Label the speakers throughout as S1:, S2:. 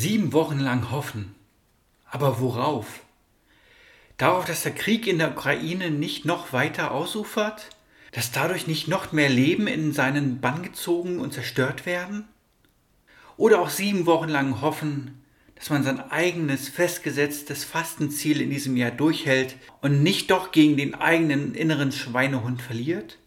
S1: Sieben Wochen lang hoffen. Aber worauf? Darauf, dass der Krieg in der Ukraine nicht noch weiter ausufert? Dass dadurch nicht noch mehr Leben in seinen Bann gezogen und zerstört werden? Oder auch sieben Wochen lang hoffen, dass man sein eigenes festgesetztes Fastenziel in diesem Jahr durchhält und nicht doch gegen den eigenen inneren Schweinehund verliert?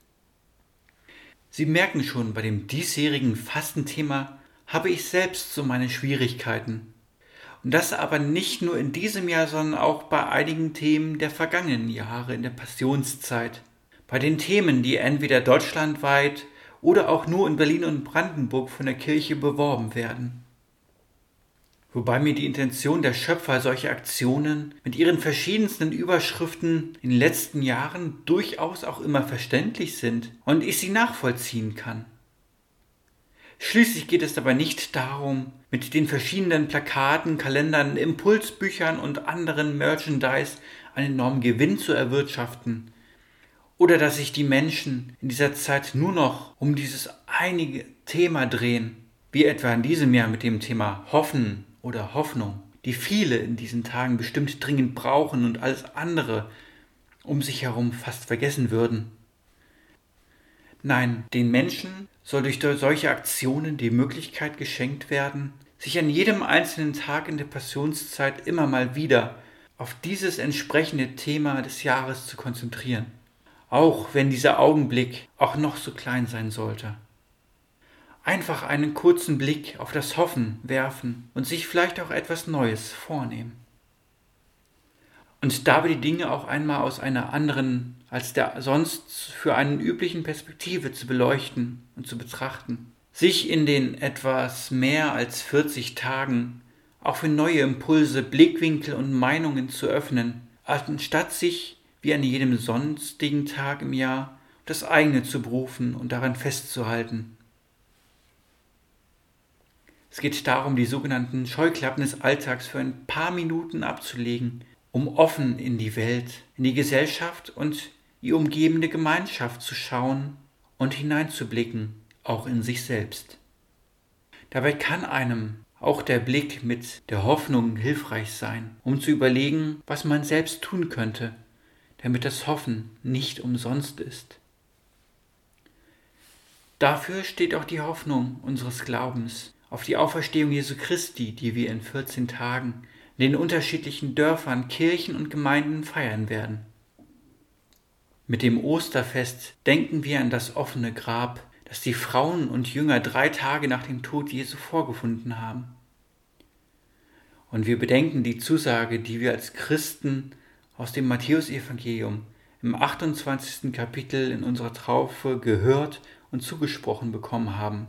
S1: Sie merken schon, bei dem diesjährigen Fastenthema habe ich selbst so meine Schwierigkeiten. Und das aber nicht nur in diesem Jahr, sondern auch bei einigen Themen der vergangenen Jahre in der Passionszeit. Bei den Themen, die entweder deutschlandweit oder auch nur in Berlin und Brandenburg von der Kirche beworben werden. Wobei mir die Intention der Schöpfer solcher Aktionen mit ihren verschiedensten Überschriften in den letzten Jahren durchaus auch immer verständlich sind und ich sie nachvollziehen kann. Schließlich geht es dabei nicht darum, mit den verschiedenen Plakaten, Kalendern, Impulsbüchern und anderen Merchandise einen enormen Gewinn zu erwirtschaften. Oder dass sich die Menschen in dieser Zeit nur noch um dieses einige Thema drehen, wie etwa in diesem Jahr mit dem Thema Hoffen oder Hoffnung, die viele in diesen Tagen bestimmt dringend brauchen und alles andere um sich herum fast vergessen würden. Nein, den Menschen soll durch solche Aktionen die Möglichkeit geschenkt werden, sich an jedem einzelnen Tag in der Passionszeit immer mal wieder auf dieses entsprechende Thema des Jahres zu konzentrieren, auch wenn dieser Augenblick auch noch so klein sein sollte. Einfach einen kurzen Blick auf das Hoffen werfen und sich vielleicht auch etwas Neues vornehmen und dabei die Dinge auch einmal aus einer anderen als der sonst für einen üblichen Perspektive zu beleuchten und zu betrachten. Sich in den etwas mehr als 40 Tagen auch für neue Impulse, Blickwinkel und Meinungen zu öffnen, anstatt sich wie an jedem sonstigen Tag im Jahr das eigene zu berufen und daran festzuhalten. Es geht darum, die sogenannten Scheuklappen des Alltags für ein paar Minuten abzulegen um offen in die Welt, in die Gesellschaft und die umgebende Gemeinschaft zu schauen und hineinzublicken, auch in sich selbst. Dabei kann einem auch der Blick mit der Hoffnung hilfreich sein, um zu überlegen, was man selbst tun könnte, damit das Hoffen nicht umsonst ist. Dafür steht auch die Hoffnung unseres Glaubens auf die Auferstehung Jesu Christi, die wir in 14 Tagen in den unterschiedlichen Dörfern, Kirchen und Gemeinden feiern werden. Mit dem Osterfest denken wir an das offene Grab, das die Frauen und Jünger drei Tage nach dem Tod Jesu vorgefunden haben. Und wir bedenken die Zusage, die wir als Christen aus dem Matthäusevangelium im 28. Kapitel in unserer Traufe gehört und zugesprochen bekommen haben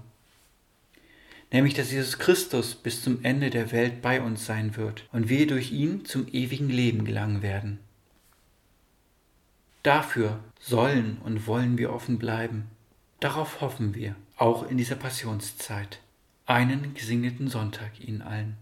S1: nämlich dass Jesus Christus bis zum Ende der Welt bei uns sein wird und wir durch ihn zum ewigen Leben gelangen werden. Dafür sollen und wollen wir offen bleiben. Darauf hoffen wir, auch in dieser Passionszeit. Einen gesegneten Sonntag Ihnen allen.